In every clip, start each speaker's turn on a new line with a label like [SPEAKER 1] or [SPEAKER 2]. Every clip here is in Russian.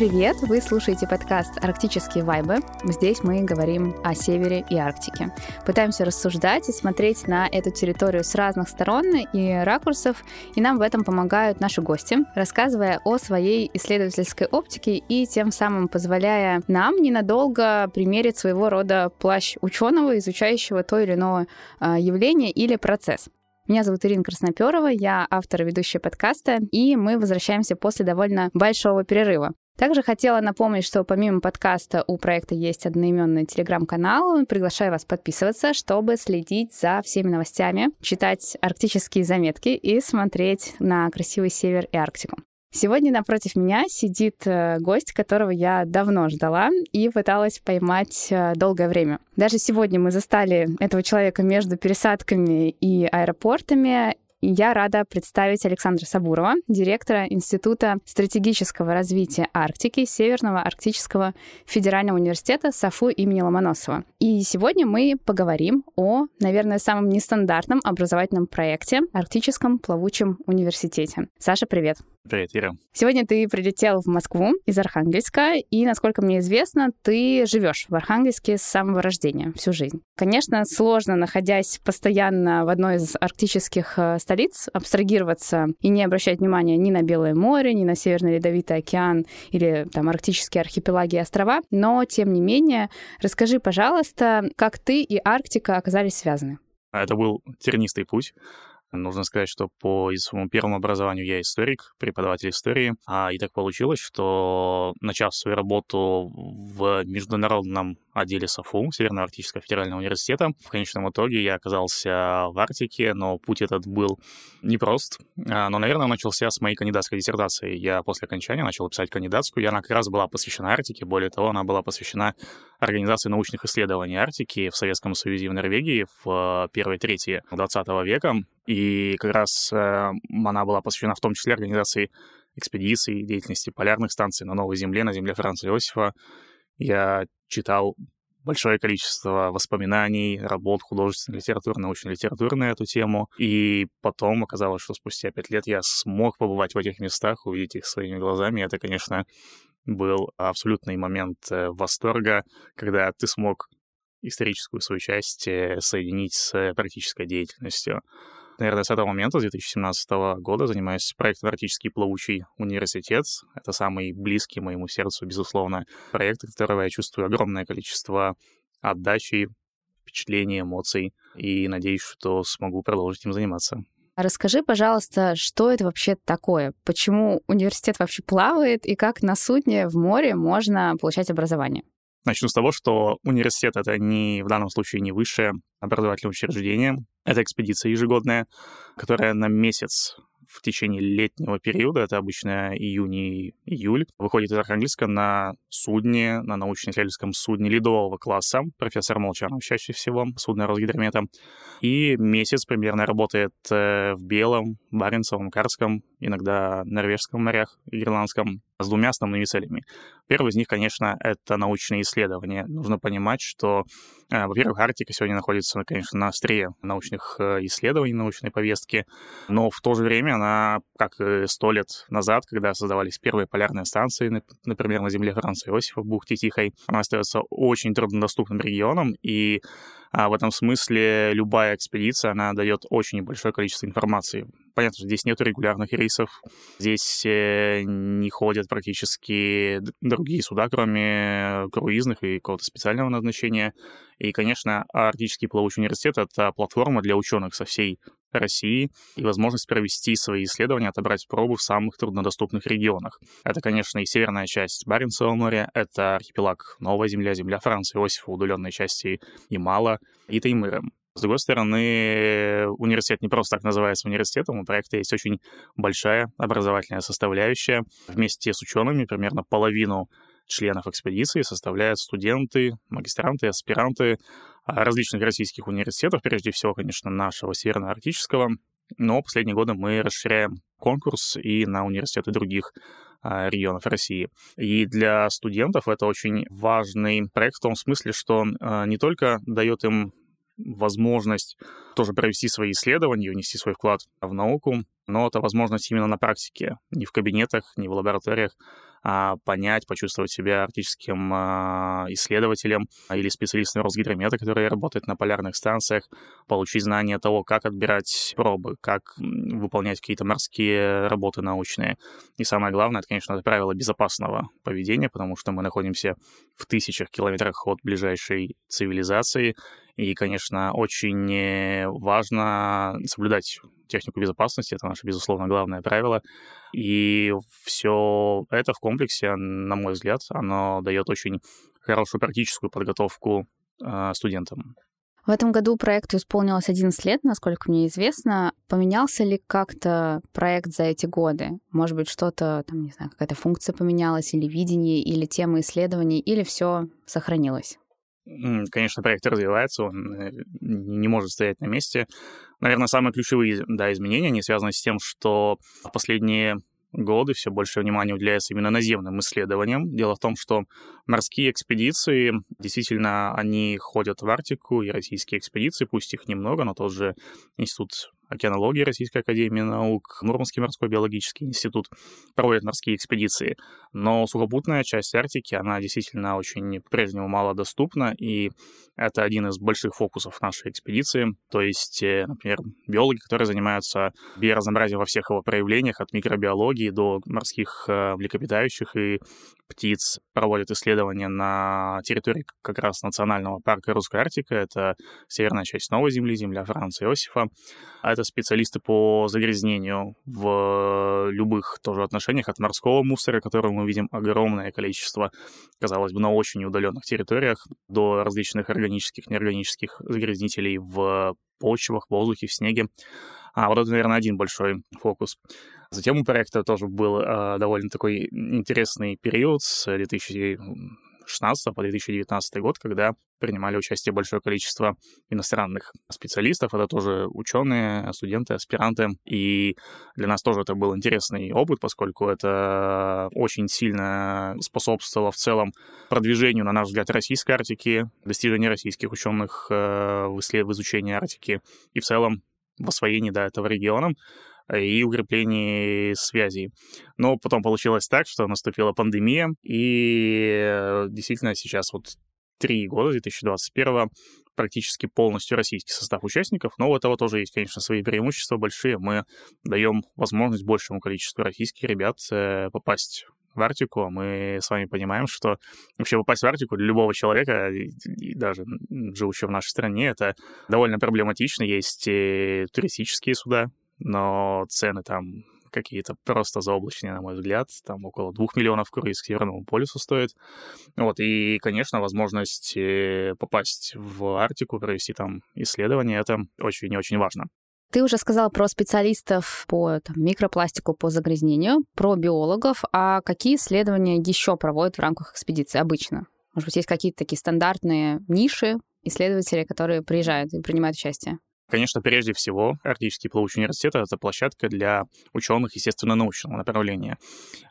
[SPEAKER 1] Привет! Вы слушаете подкаст «Арктические вайбы». Здесь мы говорим о севере и Арктике. Пытаемся рассуждать и смотреть на эту территорию с разных сторон и ракурсов, и нам в этом помогают наши гости, рассказывая о своей исследовательской оптике и тем самым позволяя нам ненадолго примерить своего рода плащ ученого, изучающего то или иное а, явление или процесс. Меня зовут Ирина Красноперова, я автор и ведущая подкаста, и мы возвращаемся после довольно большого перерыва. Также хотела напомнить, что помимо подкаста у проекта есть одноименный телеграм-канал. Приглашаю вас подписываться, чтобы следить за всеми новостями, читать арктические заметки и смотреть на красивый север и Арктику. Сегодня напротив меня сидит э, гость, которого я давно ждала и пыталась поймать э, долгое время. Даже сегодня мы застали этого человека между пересадками и аэропортами, я рада представить Александра Сабурова, директора Института стратегического развития Арктики Северного Арктического федерального университета САФУ имени Ломоносова. И сегодня мы поговорим о, наверное, самом нестандартном образовательном проекте Арктическом плавучем университете. Саша, привет.
[SPEAKER 2] Привет, Ира.
[SPEAKER 1] Сегодня ты прилетел в Москву из Архангельска, и, насколько мне известно, ты живешь в Архангельске с самого рождения, всю жизнь. Конечно, сложно, находясь постоянно в одной из арктических э, столиц, абстрагироваться и не обращать внимания ни на Белое море, ни на Северный Ледовитый океан или там арктические архипелаги и острова, но, тем не менее, расскажи, пожалуйста, как ты и Арктика оказались связаны?
[SPEAKER 2] Это был тернистый путь. Нужно сказать, что по своему первому образованию я историк, преподаватель истории. А, и так получилось, что начав свою работу в международном отделе САФУ, Северно-Арктического федерального университета. В конечном итоге я оказался в Арктике, но путь этот был непрост. А, но, наверное, начался с моей кандидатской диссертации. Я после окончания начал писать кандидатскую, и она как раз была посвящена Арктике. Более того, она была посвящена организации научных исследований Арктики в Советском Союзе и в Норвегии в первой трети 20 века. И как раз э, она была посвящена в том числе организации экспедиций, деятельности полярных станций на Новой Земле, на земле Франца Иосифа. Я читал большое количество воспоминаний, работ художественной литературы, научной литературы на эту тему. И потом оказалось, что спустя пять лет я смог побывать в этих местах, увидеть их своими глазами. Это, конечно, был абсолютный момент э, восторга, когда ты смог историческую свою часть э, соединить с практической деятельностью наверное, с этого момента, с 2017 года, занимаюсь проектом «Арктический плавучий университет». Это самый близкий моему сердцу, безусловно, проект, от которого я чувствую огромное количество отдачи, впечатлений, эмоций, и надеюсь, что смогу продолжить им заниматься.
[SPEAKER 1] Расскажи, пожалуйста, что это вообще такое? Почему университет вообще плавает и как на судне в море можно получать образование?
[SPEAKER 2] Начну с того, что университет — это не в данном случае не высшее образовательное учреждение, это экспедиция ежегодная, которая на месяц в течение летнего периода, это обычно июнь и июль, выходит из Архангельска на судне, на научно-исследовательском судне ледового класса, профессор Молчанов чаще всего, судно Росгидромета, и месяц примерно работает э, в Белом, Баренцевом, Карском, иногда Норвежском морях, Ирландском, с двумя основными целями. Первый из них, конечно, это научные исследования. Нужно понимать, что, э, во-первых, Арктика сегодня находится, конечно, на острие научных э, исследований, научной повестки, но в то же время она, как сто лет назад, когда создавались первые полярные станции, например, на земле Франции Иосифа в бухте Тихой, она остается очень труднодоступным регионом, и а в этом смысле любая экспедиция, она дает очень небольшое количество информации. Понятно, что здесь нет регулярных рейсов, здесь э, не ходят практически другие суда, кроме круизных и какого-то специального назначения. И, конечно, Арктический плавучий университет — это платформа для ученых со всей России и возможность провести свои исследования, отобрать пробы в самых труднодоступных регионах. Это, конечно, и северная часть Баренцева моря, это архипелаг Новая Земля, земля Франции, Иосифа, удаленной части Ямала и Таймыра. С другой стороны, университет не просто так называется университетом, у проекта есть очень большая образовательная составляющая. Вместе с учеными примерно половину членов экспедиции составляют студенты, магистранты, аспиранты а, различных российских университетов, прежде всего, конечно, нашего Северно-Арктического, но последние годы мы расширяем конкурс и на университеты других а, регионов России. И для студентов это очень важный проект в том смысле, что а, не только дает им возможность тоже провести свои исследования, внести свой вклад в науку, но это возможность именно на практике, не в кабинетах, не в лабораториях, а, понять, почувствовать себя арктическим а, исследователем или специалистом Росгидромета, который работает на полярных станциях, получить знания того, как отбирать пробы, как выполнять какие-то морские работы научные. И самое главное, это, конечно, это правило безопасного поведения, потому что мы находимся в тысячах километрах от ближайшей цивилизации, и, конечно, очень важно соблюдать технику безопасности, это наше, безусловно, главное правило. И все это в комплексе, на мой взгляд, оно дает очень хорошую практическую подготовку э, студентам.
[SPEAKER 1] В этом году проекту исполнилось 11 лет, насколько мне известно. Поменялся ли как-то проект за эти годы? Может быть, что-то, там, не знаю, какая-то функция поменялась, или видение, или тема исследований, или все сохранилось?
[SPEAKER 2] Конечно, проект развивается, он э, не может стоять на месте. Наверное, самые ключевые да, изменения, они связаны с тем, что в последние годы все больше внимания уделяется именно наземным исследованиям. Дело в том, что морские экспедиции, действительно, они ходят в Арктику, и российские экспедиции, пусть их немного, но тот же Институт океанологии Российской Академии Наук, Мурманский морской биологический институт проводят морские экспедиции. Но сухопутная часть Арктики, она действительно очень по-прежнему малодоступна, и это один из больших фокусов нашей экспедиции. То есть, э, например, биологи, которые занимаются биоразнообразием во всех его проявлениях, от микробиологии до морских э, млекопитающих и птиц, проводят исследования на территории как раз национального парка Русская Арктика. Это северная часть Новой Земли, земля Франца Иосифа. А это специалисты по загрязнению в любых тоже отношениях, от морского мусора, которого мы видим огромное количество, казалось бы, на очень удаленных территориях, до различных органических, неорганических загрязнителей в почвах, в воздухе, в снеге. А вот это, наверное, один большой фокус. Затем у проекта тоже был э, довольно такой интересный период с 2000 2016 по 2019 год, когда принимали участие большое количество иностранных специалистов. Это тоже ученые, студенты, аспиранты. И для нас тоже это был интересный опыт, поскольку это очень сильно способствовало в целом продвижению, на наш взгляд, российской Арктики, достижению российских ученых э, в, исслед... изучении Арктики и в целом в освоении да, этого региона и укреплении связей. Но потом получилось так, что наступила пандемия, и э, действительно сейчас вот три года, 2021 практически полностью российский состав участников, но у этого тоже есть, конечно, свои преимущества большие. Мы даем возможность большему количеству российских ребят э, попасть в Арктику. А мы с вами понимаем, что вообще попасть в Арктику для любого человека, и даже живущего в нашей стране, это довольно проблематично. Есть туристические суда, но цены там какие-то просто заоблачные, на мой взгляд. Там около двух миллионов круиз к Северному полюсу стоит. Вот, и, конечно, возможность э, попасть в Арктику, провести там исследования, это очень и очень важно.
[SPEAKER 1] Ты уже сказал про специалистов по там, микропластику, по загрязнению, про биологов. А какие исследования еще проводят в рамках экспедиции обычно? Может быть, есть какие-то такие стандартные ниши исследователей, которые приезжают и принимают участие?
[SPEAKER 2] Конечно, прежде всего, Арктический плавучий университет — это площадка для ученых естественно-научного направления.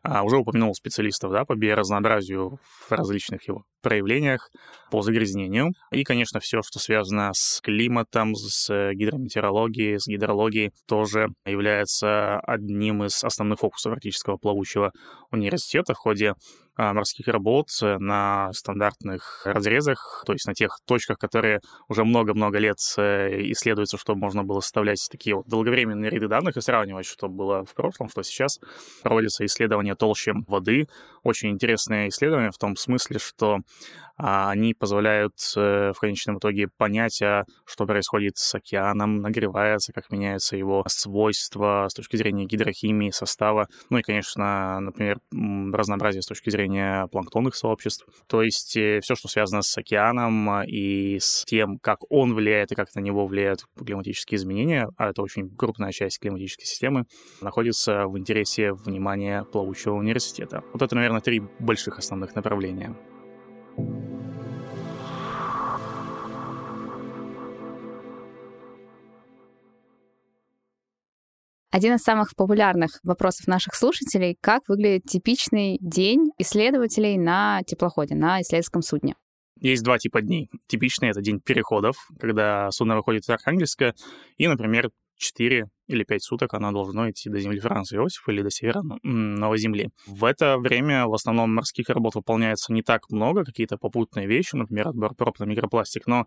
[SPEAKER 2] А, уже упомянул специалистов да, по биоразнообразию в различных его проявлениях, по загрязнению. И, конечно, все, что связано с климатом, с гидрометеорологией, с гидрологией, тоже является одним из основных фокусов Арктического плавучего университета в ходе морских работ на стандартных разрезах, то есть на тех точках, которые уже много-много лет э, исследуются, чтобы можно было составлять такие вот долговременные ряды данных и сравнивать, что было в прошлом, что сейчас. Проводятся исследования толще воды. Очень интересные исследования в том смысле, что а они позволяют э, в конечном итоге понять, а что происходит с океаном, нагревается, как меняются его свойства с точки зрения гидрохимии, состава, ну и, конечно, например, разнообразие с точки зрения планктонных сообществ. То есть э, все, что связано с океаном и с тем, как он влияет и как на него влияют климатические изменения, а это очень крупная часть климатической системы, находится в интересе внимания плавучего университета. Вот это, наверное, три больших основных направления.
[SPEAKER 1] Один из самых популярных вопросов наших слушателей — как выглядит типичный день исследователей на теплоходе, на исследовательском судне?
[SPEAKER 2] Есть два типа дней. Типичный — это день переходов, когда судно выходит из Архангельска и, например, 4 или 5 суток оно должно идти до земли Франца Иосифа или до севера Новой Земли. В это время в основном морских работ выполняется не так много, какие-то попутные вещи, например, отбор проб на микропластик, но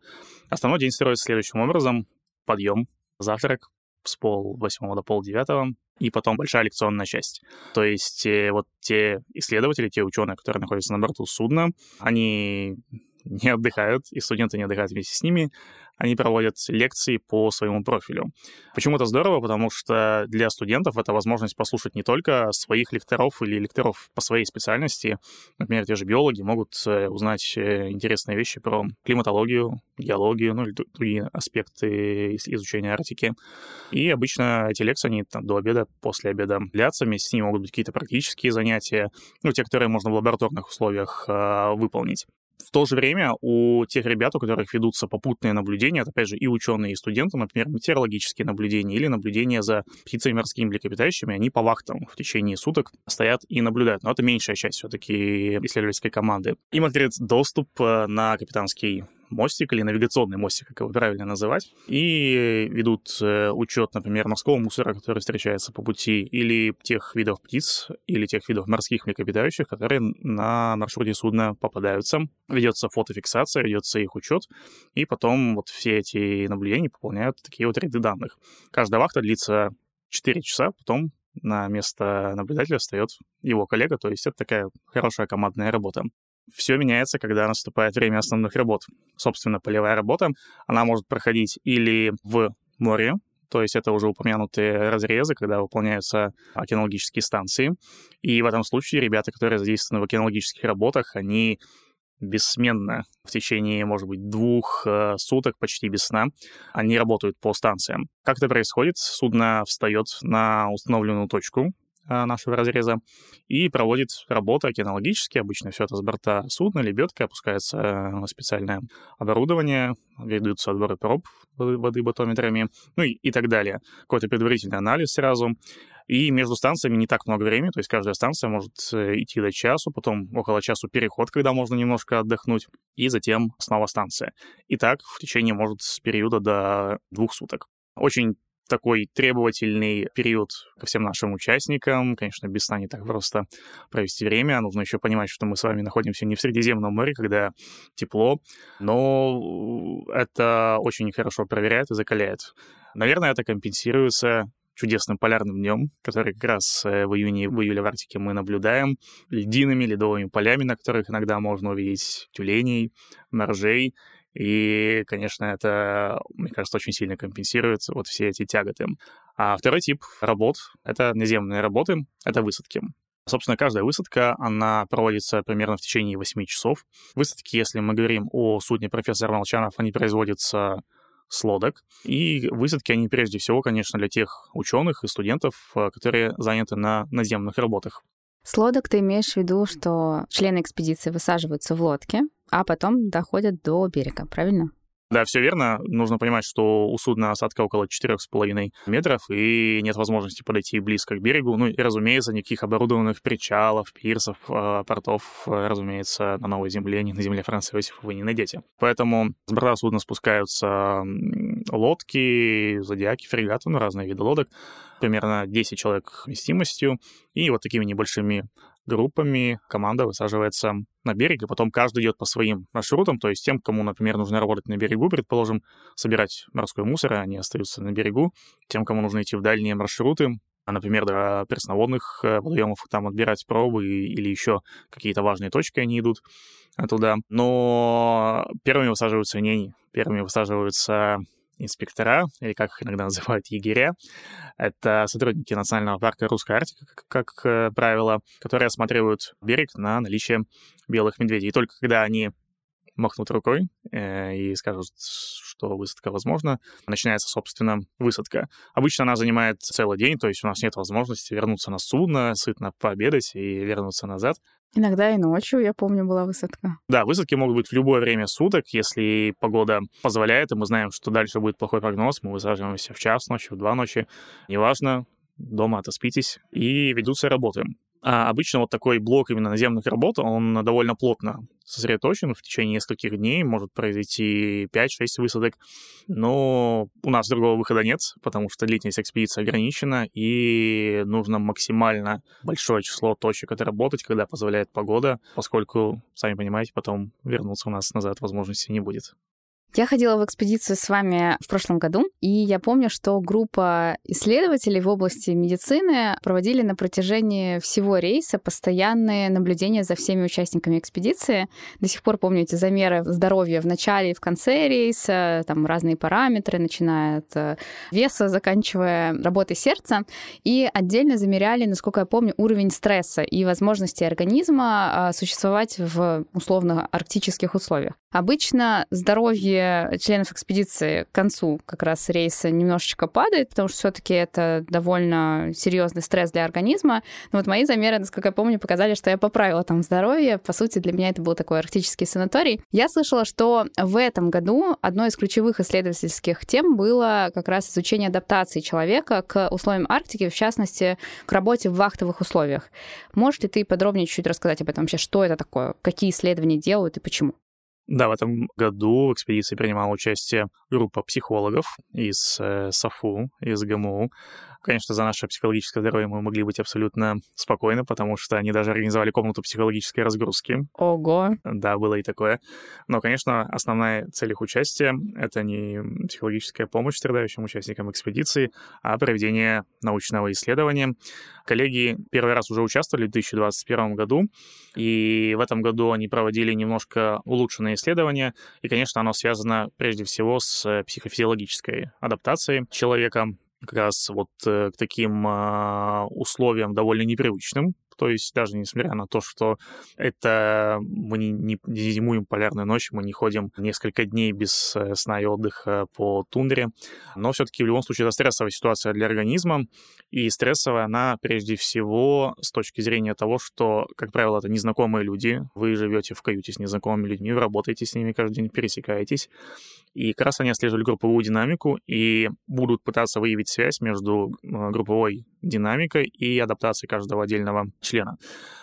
[SPEAKER 2] основной день строится следующим образом. Подъем, завтрак, с пол восьмого до пол девятого, и потом большая лекционная часть. То есть э, вот те исследователи, те ученые, которые находятся на борту судна, они не отдыхают, и студенты не отдыхают вместе с ними, они проводят лекции по своему профилю. Почему это здорово? Потому что для студентов это возможность послушать не только своих лекторов или лекторов по своей специальности. Например, те же биологи могут э, узнать э, интересные вещи про климатологию, геологию, ну или другие аспекты изучения Арктики. И обычно эти лекции, они там, до обеда, после обеда длятся, вместе с ними могут быть какие-то практические занятия, ну, те, которые можно в лабораторных условиях э, выполнить. В то же время у тех ребят, у которых ведутся попутные наблюдения, это, опять же, и ученые, и студенты, например, метеорологические наблюдения или наблюдения за птицами морскими млекопитающими, они по вахтам в течение суток стоят и наблюдают. Но это меньшая часть все-таки исследовательской команды. Им открыт доступ э, на капитанский мостик или навигационный мостик, как его правильно называть, и ведут э, учет, например, морского мусора, который встречается по пути, или тех видов птиц, или тех видов морских млекопитающих, которые на маршруте судна попадаются. Ведется фотофиксация, ведется их учет, и потом вот все эти наблюдения пополняют такие вот ряды данных. Каждая вахта длится 4 часа, потом на место наблюдателя встает его коллега, то есть это такая хорошая командная работа. Все меняется, когда наступает время основных работ. Собственно, полевая работа, она может проходить или в море, то есть это уже упомянутые разрезы, когда выполняются океанологические станции. И в этом случае ребята, которые задействованы в океанологических работах, они бессменно в течение, может быть, двух э, суток, почти без сна, они работают по станциям. Как это происходит? Судно встает на установленную точку, нашего разреза и проводит работы океанологические. Обычно все это с борта судна, лебедка, опускается на специальное оборудование, ведутся отборы проб воды батометрами, ну и, и так далее. Какой-то предварительный анализ сразу. И между станциями не так много времени, то есть каждая станция может э, идти до часу, потом около часу переход, когда можно немножко отдохнуть, и затем снова станция. И так в течение, может, с периода до двух суток. Очень такой требовательный период ко всем нашим участникам. Конечно, без сна не так просто провести время. Нужно еще понимать, что мы с вами находимся не в Средиземном море, когда тепло, но это очень хорошо проверяет и закаляет. Наверное, это компенсируется чудесным полярным днем, который как раз э, в июне и в июле в Арктике мы наблюдаем, льдинами, ледовыми полями, на которых иногда можно увидеть тюленей, моржей, и, конечно, это, мне кажется, очень сильно компенсирует вот все эти тяготы. А второй тип работ — это наземные работы, это высадки. Собственно, каждая высадка, она проводится примерно в течение 8 часов. Высадки, если мы говорим о судне профессор Молчанов, они производятся с лодок. И высадки, они прежде всего, конечно, для тех ученых и студентов, э, которые заняты на наземных работах.
[SPEAKER 1] С лодок ты имеешь в виду, что члены экспедиции высаживаются в лодке, а потом доходят до берега, правильно?
[SPEAKER 2] Да, все верно. Нужно понимать, что у судна осадка около 4,5 метров, и нет возможности подойти близко к берегу. Ну и, разумеется, никаких оборудованных причалов, пирсов, э, портов, э, разумеется, на Новой Земле, ни на земле Франции Иосифа вы не найдете. Поэтому с борта судна спускаются лодки, зодиаки, фрегаты, ну, разные виды лодок, примерно 10 человек вместимостью, и вот такими небольшими группами команда высаживается на берег, и потом каждый идет по своим маршрутам, то есть тем, кому, например, нужно работать на берегу, предположим, собирать морской мусор, они остаются на берегу, тем, кому нужно идти в дальние маршруты, а, например, до пресноводных э, водоемов там отбирать пробы или еще какие-то важные точки они идут туда. Но первыми высаживаются не они. Первыми высаживаются инспектора, или как их иногда называют егеря. Это сотрудники Национального парка Русская Арктика, как, как э, правило, которые осматривают берег на наличие белых медведей. И только когда они махнут рукой э, и скажут, что высадка возможна, начинается, собственно, высадка. Обычно она занимает целый день, то есть у нас нет возможности вернуться на судно, сытно пообедать и вернуться назад.
[SPEAKER 1] Иногда и ночью, я помню, была высадка.
[SPEAKER 2] Да, высадки могут быть в любое время суток, если погода позволяет, и мы знаем, что дальше будет плохой прогноз, мы высаживаемся в час ночи, в два ночи, неважно, дома отоспитесь, и ведутся работы. А обычно вот такой блок именно наземных работ, он довольно плотно сосредоточен в течение нескольких дней, может произойти 5-6 высадок, но у нас другого выхода нет, потому что длительность экспедиции ограничена, и нужно максимально большое число точек отработать, когда позволяет погода, поскольку, сами понимаете, потом вернуться у нас назад возможности не будет.
[SPEAKER 1] Я ходила в экспедицию с вами в прошлом году, и я помню, что группа исследователей в области медицины проводили на протяжении всего рейса постоянные наблюдения за всеми участниками экспедиции. До сих пор помню эти замеры здоровья в начале и в конце рейса, там разные параметры, начиная от э, веса, заканчивая работой сердца. И отдельно замеряли, насколько я помню, уровень стресса и возможности организма а, существовать в условно арктических условиях. Обычно здоровье членов экспедиции к концу как раз рейса немножечко падает, потому что все-таки это довольно серьезный стресс для организма. Но вот мои замеры, насколько я помню, показали, что я поправила там здоровье. По сути, для меня это был такой арктический санаторий. Я слышала, что в этом году одной из ключевых исследовательских тем было как раз изучение адаптации человека к условиям Арктики, в частности, к работе в вахтовых условиях. Можешь ли ты подробнее чуть-чуть рассказать об этом вообще, что это такое, какие исследования делают и почему?
[SPEAKER 2] Да, в этом году в экспедиции принимала участие группа психологов из э, САФУ, из ГМУ. Конечно, за наше психологическое здоровье мы могли быть абсолютно спокойны, потому что они даже организовали комнату психологической разгрузки.
[SPEAKER 1] Ого!
[SPEAKER 2] Да, было и такое. Но, конечно, основная цель их участия — это не психологическая помощь страдающим участникам экспедиции, а проведение научного исследования. Коллеги первый раз уже участвовали в 2021 году, и в этом году они проводили немножко улучшенное исследование, и, конечно, оно связано прежде всего с психофизиологической адаптацией человека как раз вот э, к таким э, условиям довольно непривычным, то есть даже несмотря на то, что это мы не, не, зимуем полярную ночь, мы не ходим несколько дней без э, сна и отдыха по тундре, но все-таки в любом случае это стрессовая ситуация для организма, и стрессовая она прежде всего с точки зрения того, что, как правило, это незнакомые люди, вы живете в каюте с незнакомыми людьми, вы работаете с ними каждый день, пересекаетесь, и как раз они отслеживали групповую динамику и будут пытаться выявить связь между э, групповой динамикой и адаптацией каждого отдельного члена.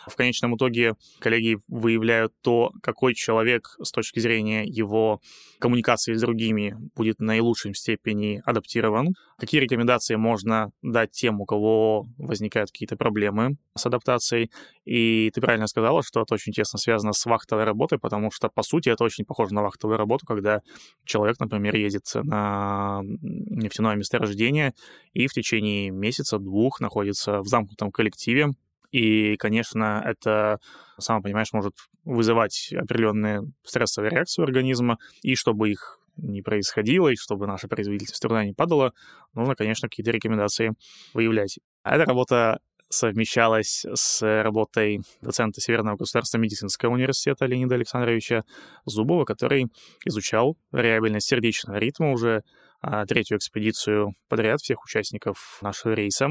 [SPEAKER 2] В конечном итоге коллеги выявляют то, какой человек с точки зрения его коммуникации с другими будет в степени адаптирован, какие рекомендации можно дать тем, у кого возникают какие-то проблемы с адаптацией. И ты правильно сказала, что это очень тесно связано с вахтовой работой, потому что, по сути, это очень похоже на вахтовую работу, когда человек, например, едет на нефтяное месторождение и в течение месяца-двух находится в замкнутом коллективе, и, конечно, это, сам понимаешь, может вызывать определенные стрессовые реакции организма. И чтобы их не происходило, и чтобы наша производительность труда не падала, нужно, конечно, какие-то рекомендации выявлять. А эта работа совмещалась с работой доцента Северного государственного медицинского университета Леонида Александровича Зубова, который изучал реабельность сердечного ритма уже а, третью экспедицию подряд всех участников нашего рейса.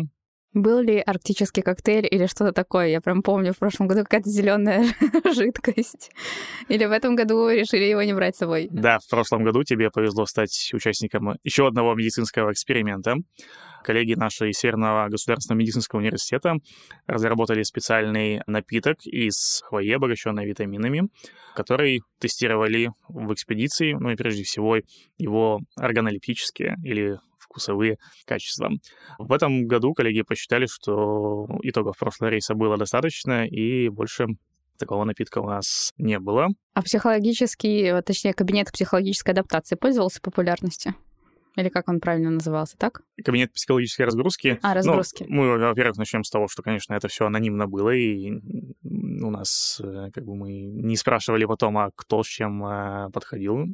[SPEAKER 1] Был ли арктический коктейль или что-то такое? Я прям помню, в прошлом году какая-то зеленая жидкость. Или в этом году решили его не брать с собой?
[SPEAKER 2] Да, в прошлом году тебе повезло стать участником еще одного медицинского эксперимента. Коллеги наши из Северного государственного медицинского университета разработали специальный напиток из хвои, обогащенный витаминами, который тестировали в экспедиции, ну и прежде всего его органолептические или вкусовые качества. В этом году коллеги посчитали, что итогов прошлого рейса было достаточно, и больше такого напитка у нас не было.
[SPEAKER 1] А психологический, точнее, кабинет психологической адаптации пользовался популярностью? Или как он правильно назывался, так?
[SPEAKER 2] Кабинет психологической разгрузки.
[SPEAKER 1] А, разгрузки.
[SPEAKER 2] Ну, мы, во-первых, начнем с того, что, конечно, это все анонимно было, и у нас, э, как бы, мы не спрашивали потом, а кто с чем э, подходил.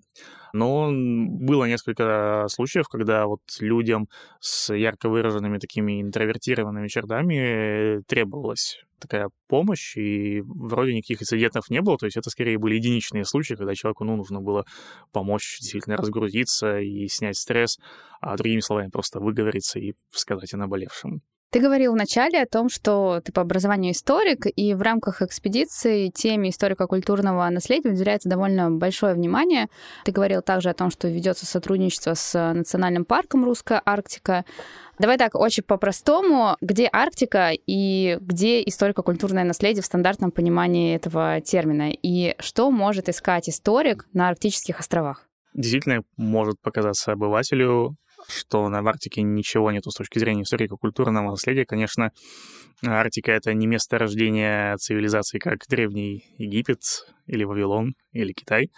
[SPEAKER 2] Но было несколько случаев, когда вот людям с ярко выраженными такими интровертированными чертами требовалось такая помощь, и вроде никаких инцидентов не было, то есть это скорее были единичные случаи, когда человеку ну, нужно было помочь действительно разгрузиться и снять стресс, а другими словами просто выговориться и сказать о наболевшем.
[SPEAKER 1] Ты говорил вначале о том, что ты по образованию историк, и в рамках экспедиции теме историко-культурного наследия уделяется довольно большое внимание. Ты говорил также о том, что ведется сотрудничество с Национальным парком «Русская Арктика». Давай так, очень по-простому. Где Арктика и где историко-культурное наследие в стандартном понимании этого термина? И что может искать историк на арктических островах?
[SPEAKER 2] Действительно, может показаться обывателю что на Арктике ничего нету с точки зрения историко-культурного наследия. Конечно, Арктика — это не место рождения цивилизации, как Древний Египет или Вавилон или Китай.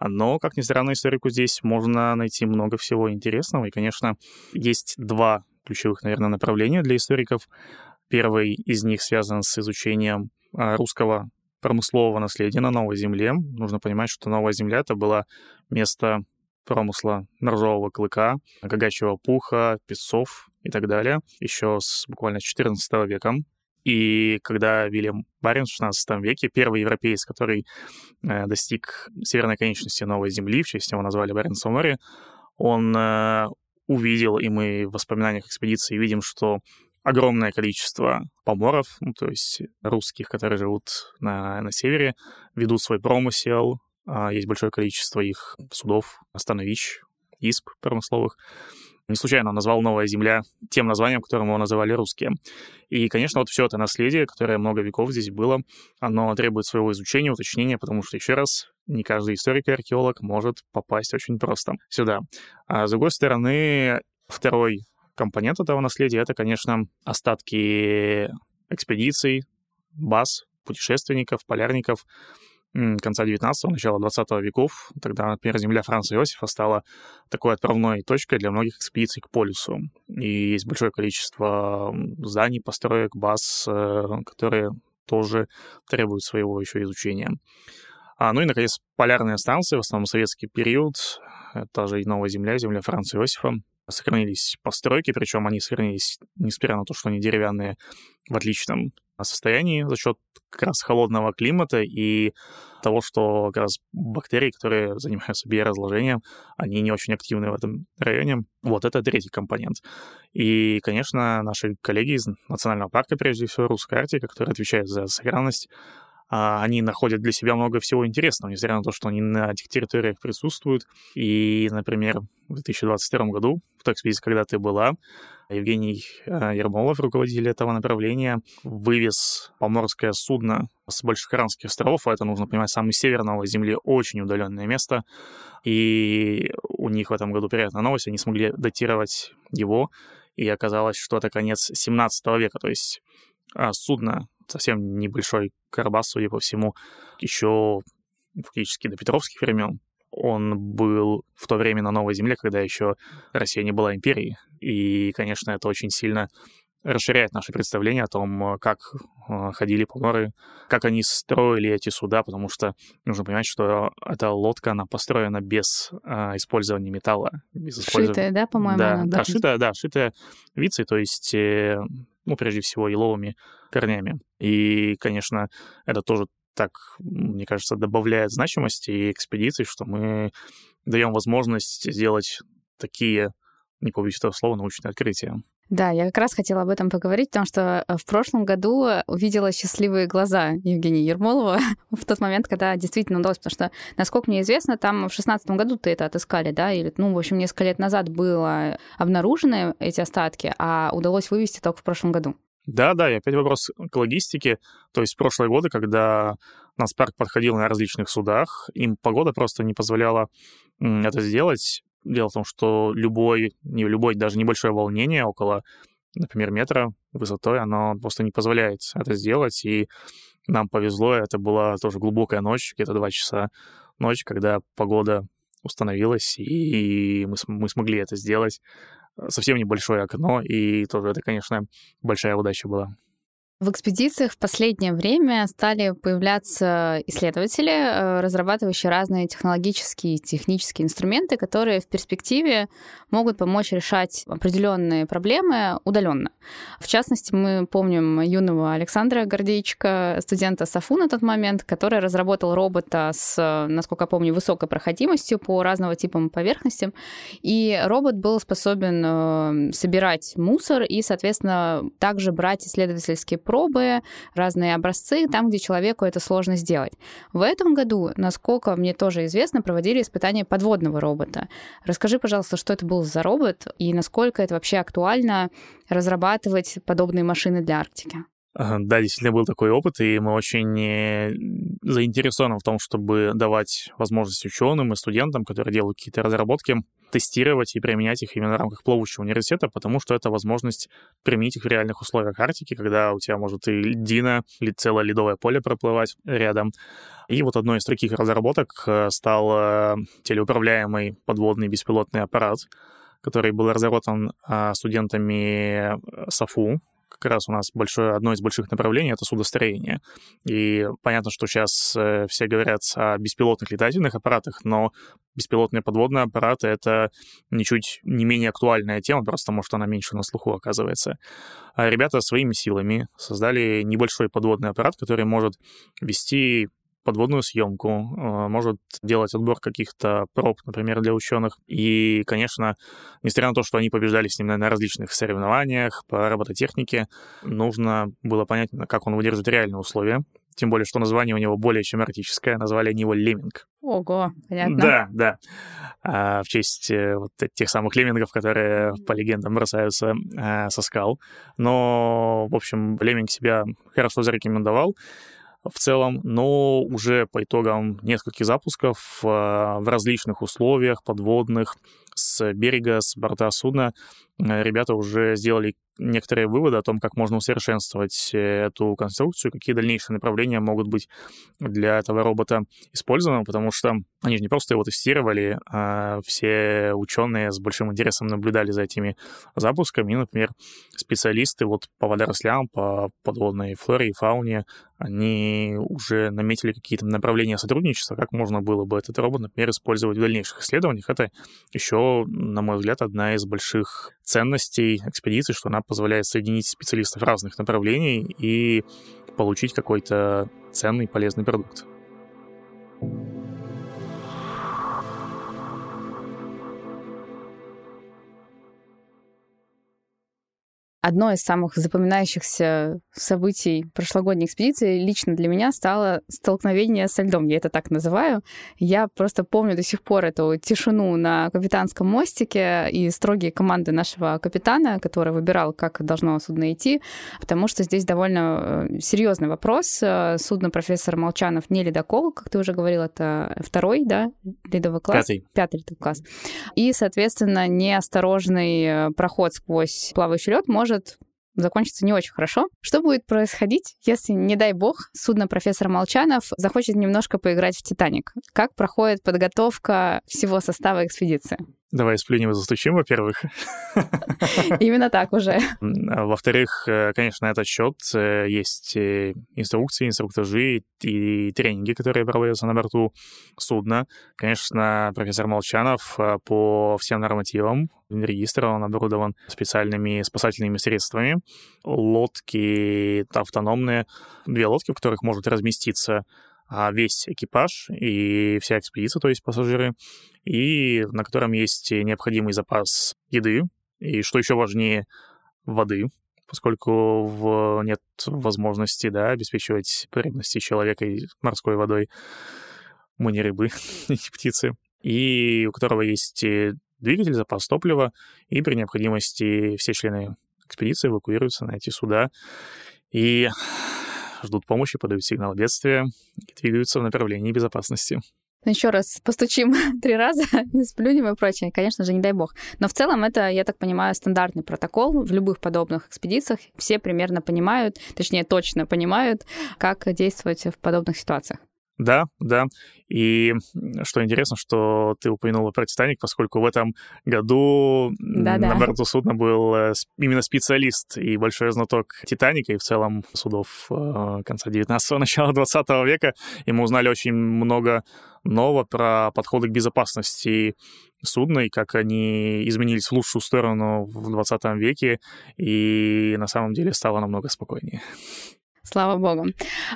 [SPEAKER 2] Но, как ни странно, историку здесь можно найти много всего интересного. И, конечно, есть два ключевых, наверное, направления для историков. Первый из них связан с изучением а, русского промыслового наследия на Новой Земле. Нужно понимать, что Новая Земля — это было место промысла норжового клыка, гагачьего пуха, песцов и так далее, еще с буквально 14 века. И когда Вильям Барин в 16 веке, первый европеец, который э, достиг северной конечности Новой Земли, в честь него назвали Баренцево море, он э, увидел, и мы в воспоминаниях экспедиции видим, что огромное количество поморов, ну, то есть русских, которые живут на, на севере, ведут свой промысел, есть большое количество их судов, становищ, исп промысловых. Не случайно он назвал «Новая земля» тем названием, которым его называли русские. И, конечно, вот все это наследие, которое много веков здесь было, оно требует своего изучения, уточнения, потому что, еще раз, не каждый историк и археолог может попасть очень просто сюда. А с другой стороны, второй компонент этого наследия — это, конечно, остатки экспедиций, баз, путешественников, полярников, конца 19-го, начала 20 веков. Тогда, например, земля Франца Иосифа стала такой отправной точкой для многих экспедиций к полюсу. И есть большое количество зданий, построек, баз, э, которые тоже требуют своего еще изучения. А, ну и, наконец, полярные станции, в основном советский период, это же и Новая Земля, земля Франца Иосифа, сохранились постройки, причем они сохранились, несмотря на то, что они деревянные, в отличном состоянии за счет как раз холодного климата и того, что как раз бактерии, которые занимаются биоразложением, они не очень активны в этом районе. Вот это третий компонент. И, конечно, наши коллеги из Национального парка, прежде всего, Русская Арктика, которые отвечают за сохранность они находят для себя много всего интересного, несмотря на то, что они на этих территориях присутствуют. И, например, в 2022 году, в экспедиции, когда ты была, Евгений а, Ермолов, руководитель этого направления, вывез поморское судно с Большехоранских островов, а это, нужно понимать, самый север Новой Земли, очень удаленное место. И у них в этом году приятная новость, они смогли датировать его, и оказалось, что это конец 17 века, то есть а, судно совсем небольшой Карабас, судя по всему, еще фактически до Петровских времен. Он был в то время на Новой Земле, когда еще Россия не была империей. И, конечно, это очень сильно расширяет наше представление о том, как э, ходили поморы, как они строили эти суда, потому что нужно понимать, что эта лодка, она построена без а, использования металла. Без
[SPEAKER 1] шитая, да, по-моему?
[SPEAKER 2] Да, да, шитая, да, шитая вицей, то есть э, ну, прежде всего, еловыми корнями. И, конечно, это тоже так, мне кажется, добавляет значимости экспедиций, что мы даем возможность сделать такие, не побоюсь этого слова, научные открытия.
[SPEAKER 1] Да, я как раз хотела об этом поговорить, потому что э, в прошлом году увидела счастливые глаза Евгения Ермолова в тот момент, когда действительно удалось, потому что, насколько мне известно, там в шестнадцатом году ты это отыскали, да, или, ну, в общем, несколько лет назад было обнаружены эти остатки, а удалось вывести только в прошлом году.
[SPEAKER 2] Да, да, и опять вопрос к логистике. То есть в прошлые годы, когда нас парк подходил на различных судах, им погода просто не позволяла это сделать. Дело в том, что любой, не любой, даже небольшое волнение около, например, метра высотой, оно просто не позволяет это сделать. И нам повезло, это была тоже глубокая ночь, где-то два часа ночь, когда погода установилась, и мы, мы смогли это сделать. Совсем небольшое окно, и тоже это, конечно, большая удача была.
[SPEAKER 1] В экспедициях в последнее время стали появляться исследователи, э, разрабатывающие разные технологические и технические инструменты, которые в перспективе могут помочь решать определенные проблемы удаленно. В частности, мы помним юного Александра Гордейчика, студента САФУ на тот момент, который разработал робота с, насколько я помню, высокой проходимостью по разного типам поверхностям. И робот был способен э, собирать мусор и, соответственно, также брать исследовательские пробы, разные образцы там, где человеку это сложно сделать. В этом году, насколько мне тоже известно, проводили испытания подводного робота. Расскажи, пожалуйста, что это был за робот и насколько это вообще актуально разрабатывать подобные машины для Арктики?
[SPEAKER 2] Да, действительно был такой опыт, и мы очень э, заинтересованы в том, чтобы давать возможность ученым и студентам, которые делают какие-то разработки, тестировать и применять их именно в рамках плавучего университета, потому что это возможность применить их в реальных условиях Арктики, когда у тебя может и льдина, или целое ледовое поле проплывать рядом. И вот одной из таких разработок э, стал э, телеуправляемый подводный беспилотный аппарат, который был разработан студентами САФУ как раз у нас большое, одно из больших направлений — это судостроение. И понятно, что сейчас э, все говорят о беспилотных летательных аппаратах, но беспилотные подводные аппараты — это ничуть не менее актуальная тема, просто потому что она меньше на слуху оказывается. А ребята своими силами создали небольшой подводный аппарат, который может вести подводную съемку, э, может делать отбор каких-то проб, например, для ученых. И, конечно, несмотря на то, что они побеждали с ним на различных соревнованиях по робототехнике, нужно было понять, как он выдержит реальные условия. Тем более, что название у него более чем эротическое. Назвали они его Леминг.
[SPEAKER 1] Ого, понятно.
[SPEAKER 2] Да, да. А, в честь э, вот тех самых леммингов, которые по легендам бросаются а, со скал. Но, в общем, Леминг себя хорошо зарекомендовал в целом, но уже по итогам нескольких запусков э, в различных условиях подводных с берега, с борта судна, э, ребята уже сделали некоторые выводы о том, как можно усовершенствовать э, эту конструкцию, какие дальнейшие направления могут быть для этого робота использованы, потому что они же не просто его тестировали, а все ученые с большим интересом наблюдали за этими запусками. И, например, специалисты вот по водорослям, по подводной флоре и фауне, они уже наметили какие-то направления сотрудничества, как можно было бы этот робот, например, использовать в дальнейших исследованиях. Это еще, на мой взгляд, одна из больших ценностей экспедиции, что она позволяет соединить специалистов разных направлений и получить какой-то ценный, полезный продукт.
[SPEAKER 1] Одно из самых запоминающихся событий прошлогодней экспедиции лично для меня стало столкновение со льдом. Я это так называю. Я просто помню до сих пор эту тишину на капитанском мостике и строгие команды нашего капитана, который выбирал, как должно судно идти, потому что здесь довольно э, серьезный вопрос. Судно профессора Молчанов не ледокол, как ты уже говорил, это второй, да, ледовый класс?
[SPEAKER 2] Пятый.
[SPEAKER 1] Пятый ледовый класс. И, соответственно, неосторожный э, проход сквозь плавающий лед может может закончиться не очень хорошо. Что будет происходить, если, не дай бог, судно профессора Молчанов захочет немножко поиграть в «Титаник»? Как проходит подготовка всего состава экспедиции?
[SPEAKER 2] Давай сплюнем и застучим, во-первых.
[SPEAKER 1] Именно так уже.
[SPEAKER 2] А во-вторых, э, конечно, на этот счет э, есть э, инструкции, инструктажи и тренинги, которые проводятся на борту судна. Конечно, профессор Молчанов по всем нормативам регистра, он оборудован специальными спасательными средствами. Лодки автономные, две лодки, в которых может разместиться весь экипаж и вся экспедиция, то есть пассажиры, и на котором есть необходимый запас еды, и, что еще важнее, воды, поскольку в, нет возможности да, обеспечивать потребности человека морской водой. Мы не рыбы, не птицы. И у которого есть двигатель, запас топлива, и при необходимости все члены экспедиции эвакуируются на эти суда. И ждут помощи, подают сигнал бедствия и двигаются в направлении безопасности.
[SPEAKER 1] Ну, еще раз постучим три раза, сплюнем и прочее. Конечно же, не дай бог. Но в целом это, я так понимаю, стандартный протокол в любых подобных экспедициях. Все примерно понимают, точнее, точно понимают, как действовать в подобных ситуациях.
[SPEAKER 2] Да, да. И что интересно, что ты упомянула про «Титаник», поскольку в этом году Да-да. на борту судна был э, именно специалист и большой знаток «Титаника» и в целом судов э, конца 19-го, начала 20 века. И мы узнали очень много нового про подходы к безопасности судна и как они изменились в лучшую сторону в 20 веке, и на самом деле стало намного спокойнее.
[SPEAKER 1] Слава богу.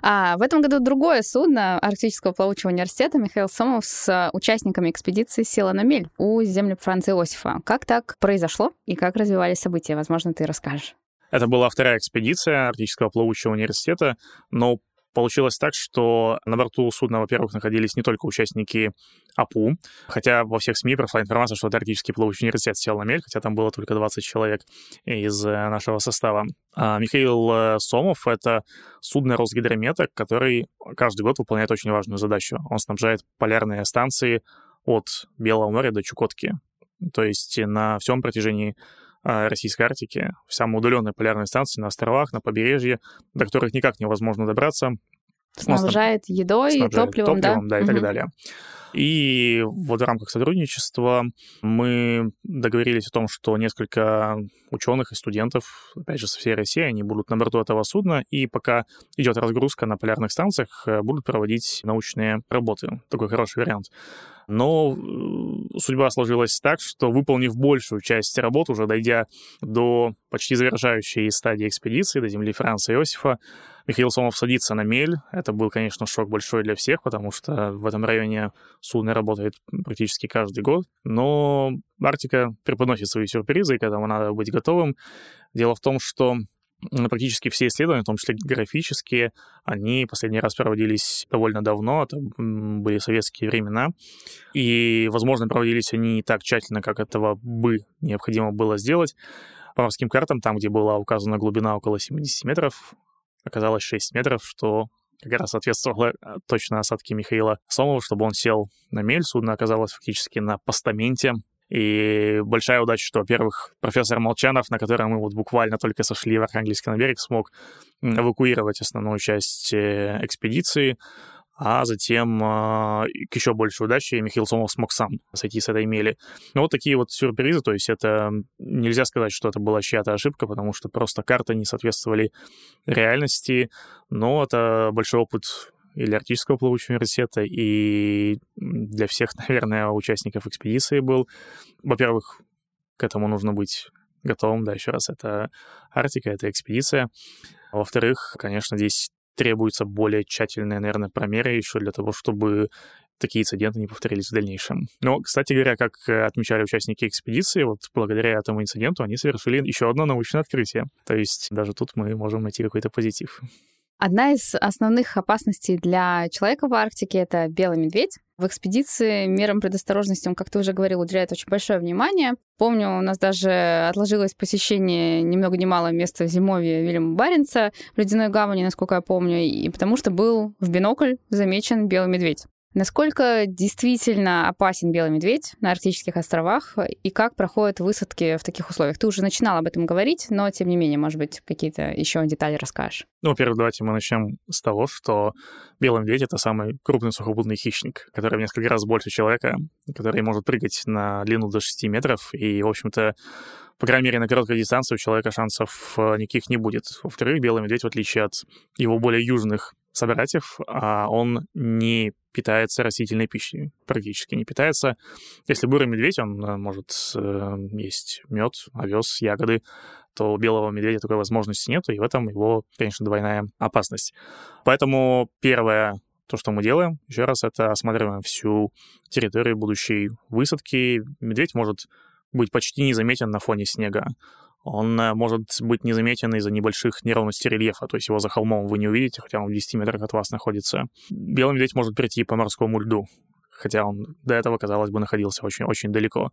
[SPEAKER 1] А, в этом году другое судно Арктического плавучего университета Михаил Сомов с участниками экспедиции села на мель у земли Франца Иосифа. Как так произошло и как развивались события? Возможно, ты расскажешь.
[SPEAKER 2] Это была вторая экспедиция Арктического плавучего университета, но Получилось так, что на борту судна, во-первых, находились не только участники АПУ, хотя во всех СМИ прошла информация, что Арктический плавучий университет сел на мель, хотя там было только 20 человек из э, нашего состава. А Михаил э, Сомов — это судно Росгидромета, который каждый год выполняет очень важную задачу. Он снабжает полярные станции от Белого моря до Чукотки. То есть на всем протяжении российской Арктики, в самые удаленные полярные станции на островах, на побережье, до которых никак невозможно добраться.
[SPEAKER 1] Снабжает едой, снабжает топливом,
[SPEAKER 2] топливом,
[SPEAKER 1] да,
[SPEAKER 2] да и угу. так далее. И вот в рамках сотрудничества мы договорились о том, что несколько ученых и студентов, опять же, со всей России, они будут на борту этого судна, и пока идет разгрузка на полярных станциях, э, будут проводить научные работы. Такой хороший вариант. Но э, судьба сложилась так, что выполнив большую часть работ, уже дойдя до почти завершающей стадии экспедиции, до земли Франца Иосифа, Михаил Сомов садится на мель. Это был, конечно, шок большой для всех, потому что в этом районе судно работает практически каждый год. Но Арктика преподносит свои сюрпризы, и к этому надо быть готовым. Дело в том, что практически все исследования, в том числе географические, они последний раз проводились довольно давно, это были советские времена, и, возможно, проводились они не так тщательно, как этого бы необходимо было сделать. По морским картам, там, где была указана глубина около 70 метров, оказалось 6 метров, что как раз соответствовало э, точно осадке Михаила Сомова, чтобы он сел на мель. Судно оказалось фактически на постаменте и большая удача, что, во-первых, профессор Молчанов, на котором мы вот буквально только сошли в Архангельск на берег, смог эвакуировать основную часть э, экспедиции, а затем э, к еще большей удаче Михаил Сомов смог сам сойти с этой мели. Ну, вот такие вот сюрпризы, то есть это нельзя сказать, что это была чья-то ошибка, потому что просто карты не соответствовали реальности, но это большой опыт или Арктического плавучего университета, и для всех, наверное, участников экспедиции был. Во-первых, к этому нужно быть готовым, да, еще раз, это Арктика, это экспедиция. Во-вторых, конечно, здесь требуется более тщательные, наверное, промеры еще для того, чтобы такие инциденты не повторились в дальнейшем. Но, кстати говоря, как отмечали участники экспедиции, вот благодаря этому инциденту они совершили еще одно научное открытие. То есть даже тут мы можем найти какой-то позитив.
[SPEAKER 1] Одна из основных опасностей для человека в Арктике — это белый медведь. В экспедиции мерам предосторожности, он, как ты уже говорил, уделяет очень большое внимание. Помню, у нас даже отложилось посещение ни много ни мало места зимовье Вильяма Баренца в Ледяной гавани, насколько я помню, и потому что был в бинокль замечен белый медведь. Насколько действительно опасен белый медведь на арктических островах и как проходят высадки в таких условиях? Ты уже начинал об этом говорить, но тем не менее, может быть, какие-то еще детали расскажешь.
[SPEAKER 2] Ну, во-первых, давайте мы начнем с того, что белый медведь — это самый крупный сухопутный хищник, который в несколько раз больше человека, который может прыгать на длину до 6 метров, и, в общем-то, по крайней мере, на короткой дистанции у человека шансов э, никаких не будет. Во-вторых, белый медведь, в отличие от его более южных собратьев, а он не питается растительной пищей, практически не питается. Если бурый медведь, он э, может э, есть мед, овес, ягоды, то у белого медведя такой возможности нет, и в этом его, конечно, двойная опасность. Поэтому первое, то, что мы делаем, еще раз, это осматриваем всю территорию будущей высадки. Медведь может быть почти незаметен на фоне снега он э, может быть незаметен из-за небольших неровностей рельефа, то есть его за холмом вы не увидите, хотя он в 10 метрах от вас находится. Белый медведь может прийти по морскому льду, хотя он до этого, казалось бы, находился очень-очень далеко.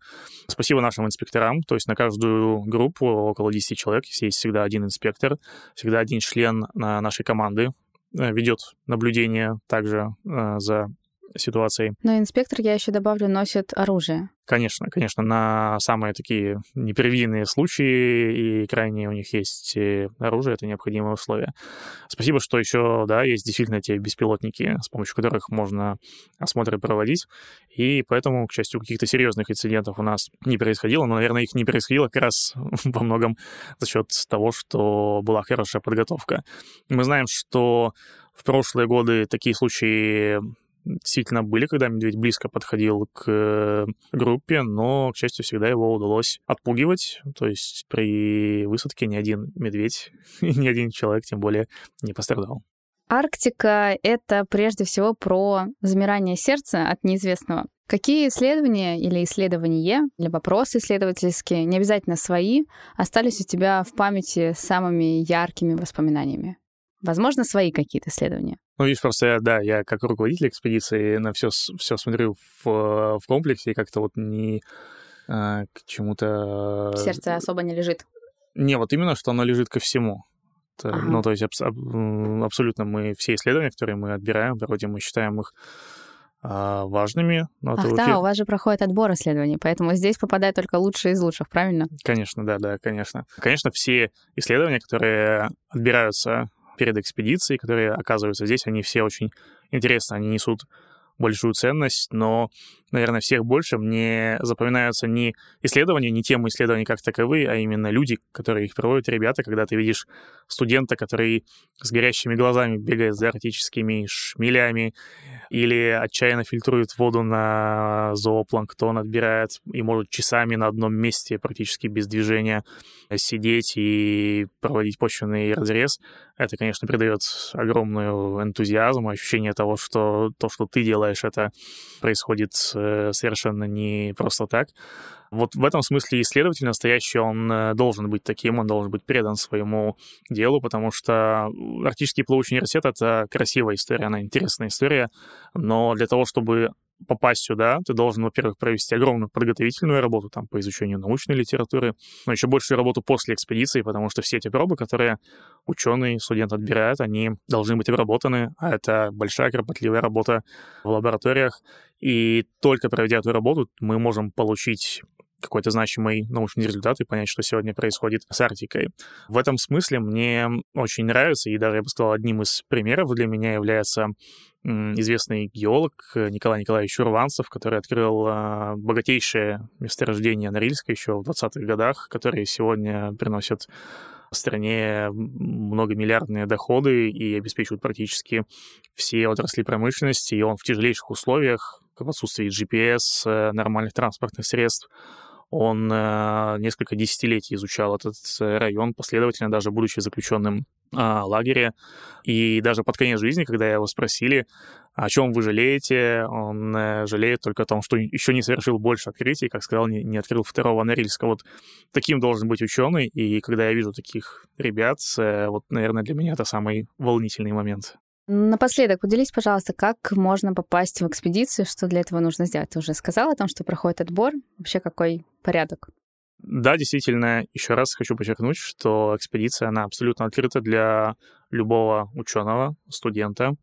[SPEAKER 2] Спасибо нашим инспекторам, то есть на каждую группу около 10 человек есть всегда один инспектор, всегда один член э, нашей команды э, ведет наблюдение также за ситуацией.
[SPEAKER 1] Но инспектор, я еще добавлю, носит оружие.
[SPEAKER 2] Конечно, конечно, на самые такие непредвиденные случаи и крайне у них есть э, оружие, это необходимое условие. Спасибо, что еще, да, есть действительно те беспилотники, с помощью которых можно осмотры проводить, и поэтому, к счастью, каких-то серьезных инцидентов у нас не происходило, но, наверное, их не происходило как раз во многом за счет того, что была хорошая подготовка. Мы знаем, что в прошлые годы такие случаи действительно были, когда медведь близко подходил к э, группе, но, к счастью, всегда его удалось отпугивать. То есть при высадке ни один медведь, ни один человек, тем более, не пострадал.
[SPEAKER 1] Арктика — это прежде всего про замирание сердца от неизвестного. Какие исследования или исследования, или вопросы исследовательские, не обязательно свои, остались у тебя в памяти самыми яркими воспоминаниями? Возможно, свои какие-то исследования.
[SPEAKER 2] Ну, видишь, просто, я, да, я как руководитель экспедиции на все, все смотрю в, в комплексе и как-то вот не а, к чему-то...
[SPEAKER 1] Сердце особо не лежит.
[SPEAKER 2] Не, вот именно, что оно лежит ко всему. Ага. Ну, то есть аб- аб- абсолютно мы все исследования, которые мы отбираем, вроде мы считаем их а, важными.
[SPEAKER 1] Но Ах, да, у вас же проходит отбор исследований, поэтому здесь попадают только лучшие из лучших, правильно?
[SPEAKER 2] Конечно, да, да, конечно. Конечно, все исследования, которые отбираются перед экспедицией, которые оказываются здесь, они все очень интересны, они несут большую ценность, но, наверное, всех больше. Мне запоминаются не исследования, не темы исследований как таковые, а именно люди, которые их проводят, ребята, когда ты видишь студента, который с горящими глазами бегает за арктическими шмелями или отчаянно фильтрует воду на зоопланктон, отбирает и может часами на одном месте практически без движения сидеть и проводить почвенный разрез, это, конечно, придает огромную энтузиазм, ощущение того, что то, что ты делаешь, это происходит э, совершенно не просто так. Вот в этом смысле исследователь настоящий, он э, должен быть таким, он должен быть предан своему делу, потому что Арктический плавучий университет — это красивая история, она интересная история, но для того, чтобы попасть сюда, ты должен, во-первых, провести огромную подготовительную работу там по изучению научной литературы, но еще большую работу после экспедиции, потому что все эти пробы, которые ученый, студент отбирает, они должны быть обработаны, а это большая кропотливая работа в лабораториях, и только проведя эту работу, мы можем получить какой-то значимый научный результат и понять, что сегодня происходит с Арктикой. В этом смысле мне очень нравится, и даже, я бы сказал, одним из примеров для меня является известный геолог Николай Николаевич Урванцев, который открыл а, богатейшее месторождение Норильска еще в 20-х годах, которые сегодня приносят стране многомиллиардные доходы и обеспечивают практически все отрасли промышленности, и он в тяжелейших условиях, в отсутствии GPS, э, нормальных транспортных средств, он э, несколько десятилетий изучал этот э, район, последовательно даже будучи заключенным э, лагере. И даже под конец жизни, когда его спросили, о чем вы жалеете, он э, жалеет только о том, что еще не совершил больше открытий, как сказал, не, открыл второго Норильска. Вот таким должен быть ученый, и когда я вижу таких ребят, вот, наверное, для меня это самый волнительный момент.
[SPEAKER 1] Напоследок, поделись, пожалуйста, как можно попасть в экспедицию, что для этого нужно сделать? Ты уже сказала о том, что проходит отбор. Вообще какой порядок?
[SPEAKER 2] Да, действительно, еще раз хочу подчеркнуть, что экспедиция, она абсолютно открыта для любого ученого, студента,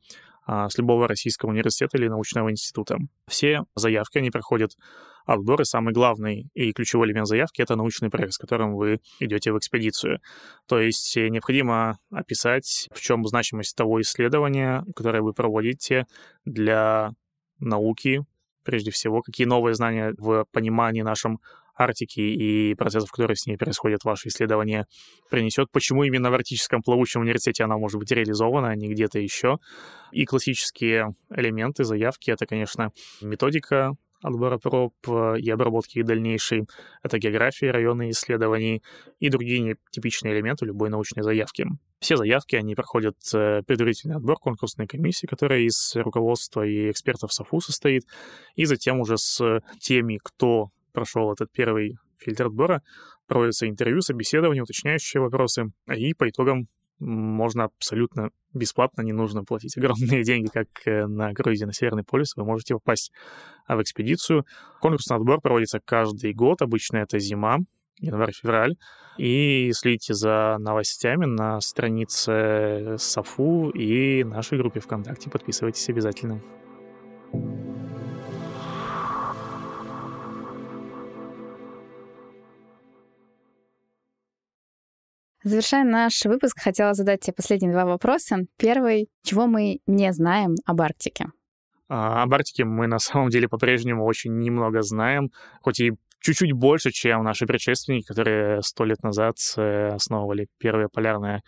[SPEAKER 2] а, с любого российского университета или научного института. Все заявки, они проходят и самый главный и ключевой элемент заявки — это научный проект, с которым вы идете в экспедицию. То есть э, необходимо описать, в чем значимость того исследования, которое вы проводите для науки, прежде всего, какие новые знания в понимании нашем Арктики и процессов, которые с ней происходят, ваше исследование принесет, почему именно в Арктическом плавучем университете она может быть реализована, а не где-то еще. И классические элементы заявки — это, конечно, методика отбора проб и обработки их дальнейшей, это география, районы исследований и другие типичные элементы любой научной заявки. Все заявки, они проходят э, предварительный отбор конкурсной комиссии, которая из руководства и экспертов САФУ состоит, и затем уже с теми, кто прошел этот первый фильтр отбора, проводятся интервью, собеседование, уточняющие вопросы, и по итогам можно абсолютно бесплатно, не нужно платить огромные деньги, как э, на круизе на Северный полюс, вы можете попасть в экспедицию. Конкурсный отбор проводится каждый год, обычно это зима, январь-февраль, и следите за новостями на странице САФУ и нашей группе ВКонтакте, подписывайтесь обязательно. thank you
[SPEAKER 1] Завершая наш выпуск, хотела задать тебе последние два вопроса. Первый, чего мы не знаем об Арктике?
[SPEAKER 2] А, об Арктике мы на самом деле по-прежнему очень немного знаем, хоть и чуть-чуть больше, чем наши предшественники, которые сто лет назад э, основывали первые полярные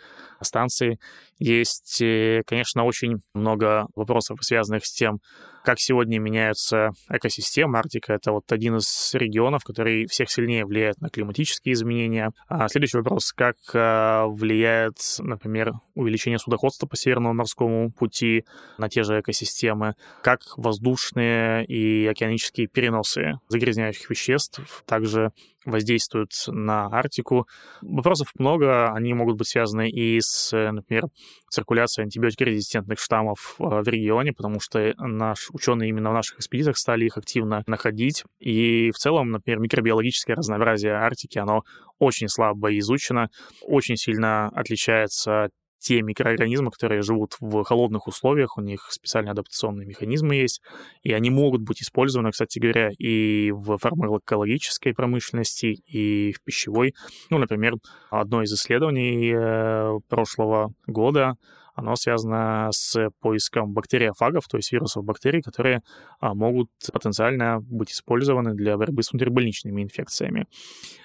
[SPEAKER 2] станции. Есть, э, конечно, очень много вопросов, связанных с тем, как сегодня меняются экосистемы. Арктика — это вот один из регионов, который всех сильнее влияет на климатические изменения. А следующий вопрос — как э, влияет, например, увеличение судоходства по Северному морскому пути на те же экосистемы, как воздушные и океанические переносы загрязняющих веществ также воздействуют на Арктику. Вопросов много, они могут быть связаны и с, например, циркуляцией антибиотикорезистентных штаммов э, в регионе, потому что наш ученые именно в наших экспедициях стали их активно находить. И в целом, например, микробиологическое разнообразие Арктики, оно очень слабо изучено, очень сильно отличается те микроорганизмы, которые живут в холодных условиях, у них специальные адаптационные механизмы есть, и они могут быть использованы, кстати говоря, и в фармакологической промышленности, и в пищевой. Ну, например, одно из исследований э, прошлого года оно связано с поиском бактериофагов, то есть вирусов бактерий, которые а, могут потенциально быть использованы для борьбы с внутрибольничными инфекциями.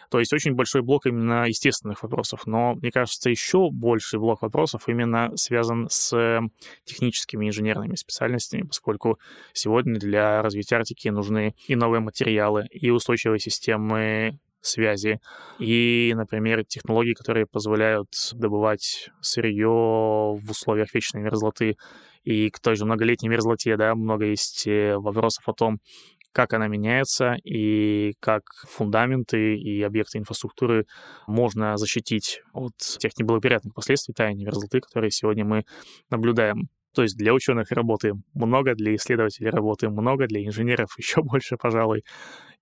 [SPEAKER 2] То есть очень большой блок именно естественных вопросов. Но, мне кажется, еще больший блок вопросов именно связан с техническими инженерными специальностями, поскольку сегодня для развития Арктики нужны и новые материалы, и устойчивые системы связи и, например, технологии, которые позволяют добывать сырье в условиях вечной мерзлоты и к той же многолетней мерзлоте, да, много есть э, вопросов о том, как она меняется и как фундаменты и объекты инфраструктуры можно защитить от тех неблагоприятных последствий таяния мерзлоты, которые сегодня мы наблюдаем. То есть для ученых работы много, для исследователей работы много, для инженеров еще больше, пожалуй.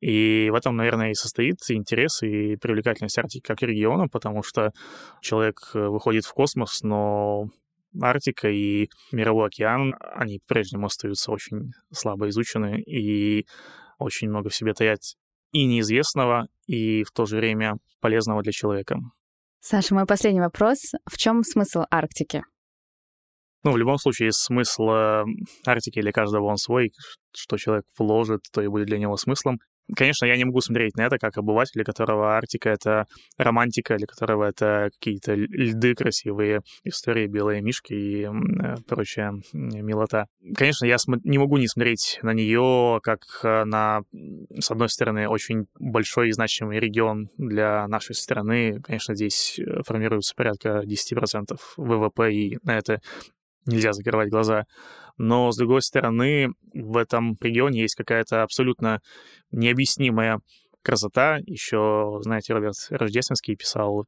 [SPEAKER 2] И в этом, наверное, и состоит интерес и привлекательность Арктики как региона, потому что человек э, выходит в космос, но Арктика и Мировой океан, они по-прежнему остаются очень слабо изучены и очень много в себе таят и неизвестного, и в то же время полезного для человека.
[SPEAKER 1] Саша, мой последний вопрос. В чем смысл Арктики?
[SPEAKER 2] Ну, в любом случае, смысл э, Арктики для каждого он свой. Что человек вложит, то и будет для него смыслом. Конечно, я не могу смотреть на это как обыватель, для которого Арктика — это романтика, для которого это какие-то льды красивые, истории, белые мишки и э, прочая милота. Конечно, я не могу не смотреть на нее как э, на, с одной стороны, очень большой и значимый регион для нашей страны. Конечно, здесь э, формируется порядка 10% ВВП, и на это нельзя закрывать глаза. Но, с другой стороны, в этом регионе есть какая-то абсолютно необъяснимая красота. Еще, знаете, Роберт Рождественский писал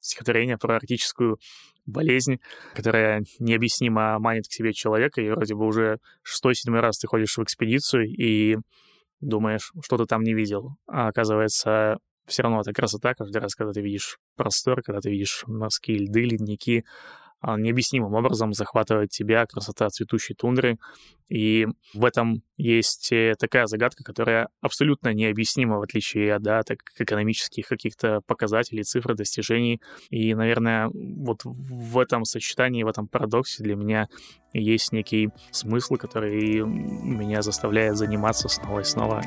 [SPEAKER 2] стихотворение про арктическую болезнь, которая необъяснимо манит к себе человека, и вроде бы уже шестой-седьмой раз ты ходишь в экспедицию и думаешь, что ты там не видел. А оказывается, все равно это красота каждый раз, когда ты видишь простор, когда ты видишь морские льды, ледники, необъяснимым образом захватывает тебя красота цветущей тундры. И в этом есть э, такая загадка, которая абсолютно необъяснима, в отличие от да, так, экономических каких-то показателей, цифр, достижений. И, наверное, вот в этом сочетании, в этом парадоксе для меня есть некий смысл, который меня заставляет заниматься снова и снова.